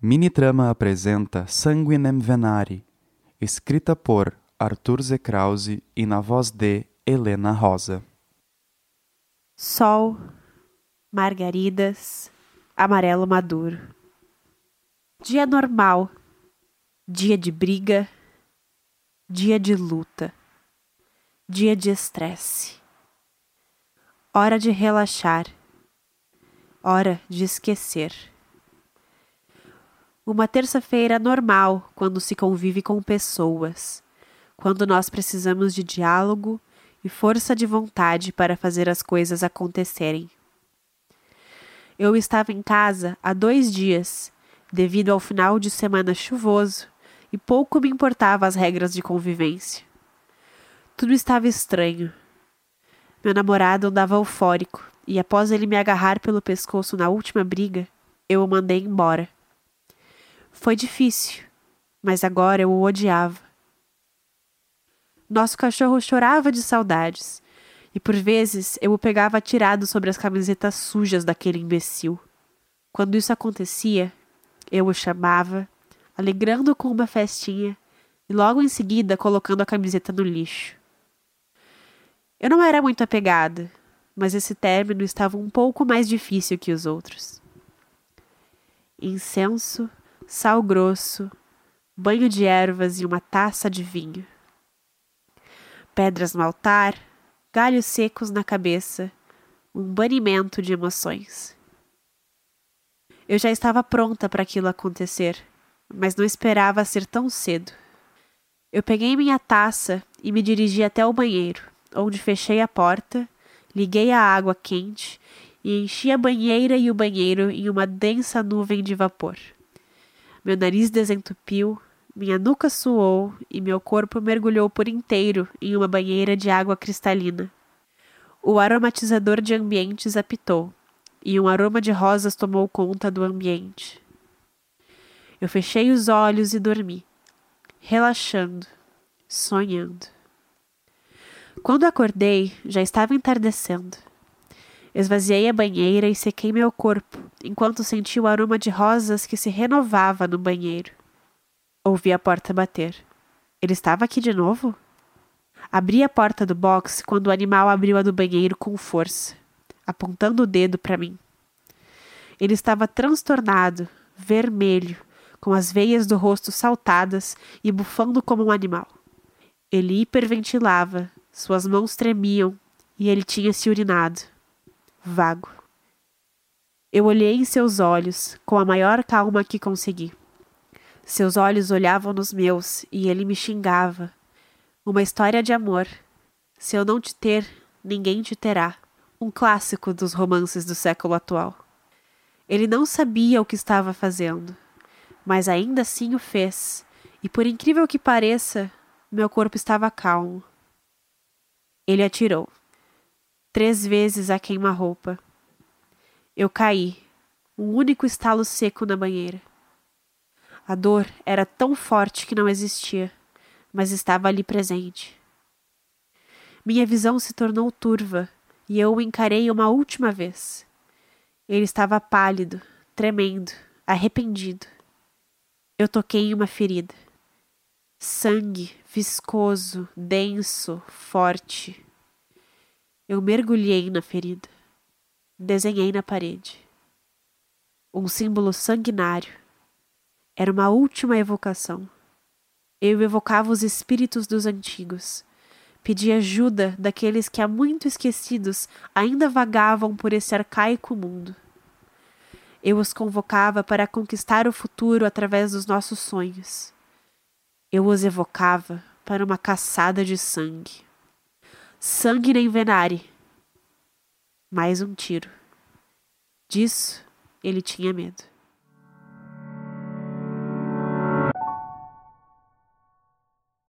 Minitrama apresenta Sanguinem Venari, escrita por Arthur Z. Krause e na voz de Helena Rosa. Sol, margaridas, amarelo maduro. Dia normal, dia de briga, dia de luta, dia de estresse. Hora de relaxar, hora de esquecer. Uma terça-feira normal quando se convive com pessoas, quando nós precisamos de diálogo e força de vontade para fazer as coisas acontecerem. Eu estava em casa há dois dias, devido ao final de semana chuvoso, e pouco me importava as regras de convivência. Tudo estava estranho. Meu namorado andava eufórico, e após ele me agarrar pelo pescoço na última briga, eu o mandei embora. Foi difícil, mas agora eu o odiava. Nosso cachorro chorava de saudades, e por vezes eu o pegava atirado sobre as camisetas sujas daquele imbecil. Quando isso acontecia, eu o chamava, alegrando com uma festinha e logo em seguida colocando a camiseta no lixo. Eu não era muito apegada, mas esse término estava um pouco mais difícil que os outros. Incenso sal grosso, banho de ervas e uma taça de vinho. Pedras no altar, galhos secos na cabeça, um banimento de emoções. Eu já estava pronta para aquilo acontecer, mas não esperava ser tão cedo. Eu peguei minha taça e me dirigi até o banheiro, onde fechei a porta, liguei a água quente e enchi a banheira e o banheiro em uma densa nuvem de vapor. Meu nariz desentupiu, minha nuca suou e meu corpo mergulhou por inteiro em uma banheira de água cristalina. O aromatizador de ambientes apitou e um aroma de rosas tomou conta do ambiente. Eu fechei os olhos e dormi, relaxando, sonhando. Quando acordei, já estava entardecendo. Esvaziei a banheira e sequei meu corpo, enquanto senti o aroma de rosas que se renovava no banheiro. Ouvi a porta bater. Ele estava aqui de novo? Abri a porta do box quando o animal abriu a do banheiro com força, apontando o dedo para mim. Ele estava transtornado, vermelho, com as veias do rosto saltadas e bufando como um animal. Ele hiperventilava, suas mãos tremiam e ele tinha se urinado vago. Eu olhei em seus olhos com a maior calma que consegui. Seus olhos olhavam nos meus e ele me xingava. Uma história de amor. Se eu não te ter, ninguém te terá. Um clássico dos romances do século atual. Ele não sabia o que estava fazendo, mas ainda assim o fez, e por incrível que pareça, meu corpo estava calmo. Ele atirou três vezes a queima-roupa. Eu caí, um único estalo seco na banheira. A dor era tão forte que não existia, mas estava ali presente. Minha visão se tornou turva e eu o encarei uma última vez. Ele estava pálido, tremendo, arrependido. Eu toquei em uma ferida. Sangue viscoso, denso, forte. Eu mergulhei na ferida. Desenhei na parede. Um símbolo sanguinário. Era uma última evocação. Eu evocava os espíritos dos antigos. Pedi ajuda daqueles que há muito esquecidos ainda vagavam por esse arcaico mundo. Eu os convocava para conquistar o futuro através dos nossos sonhos. Eu os evocava para uma caçada de sangue. Sangue nem venare. Mais um tiro. Disso ele tinha medo.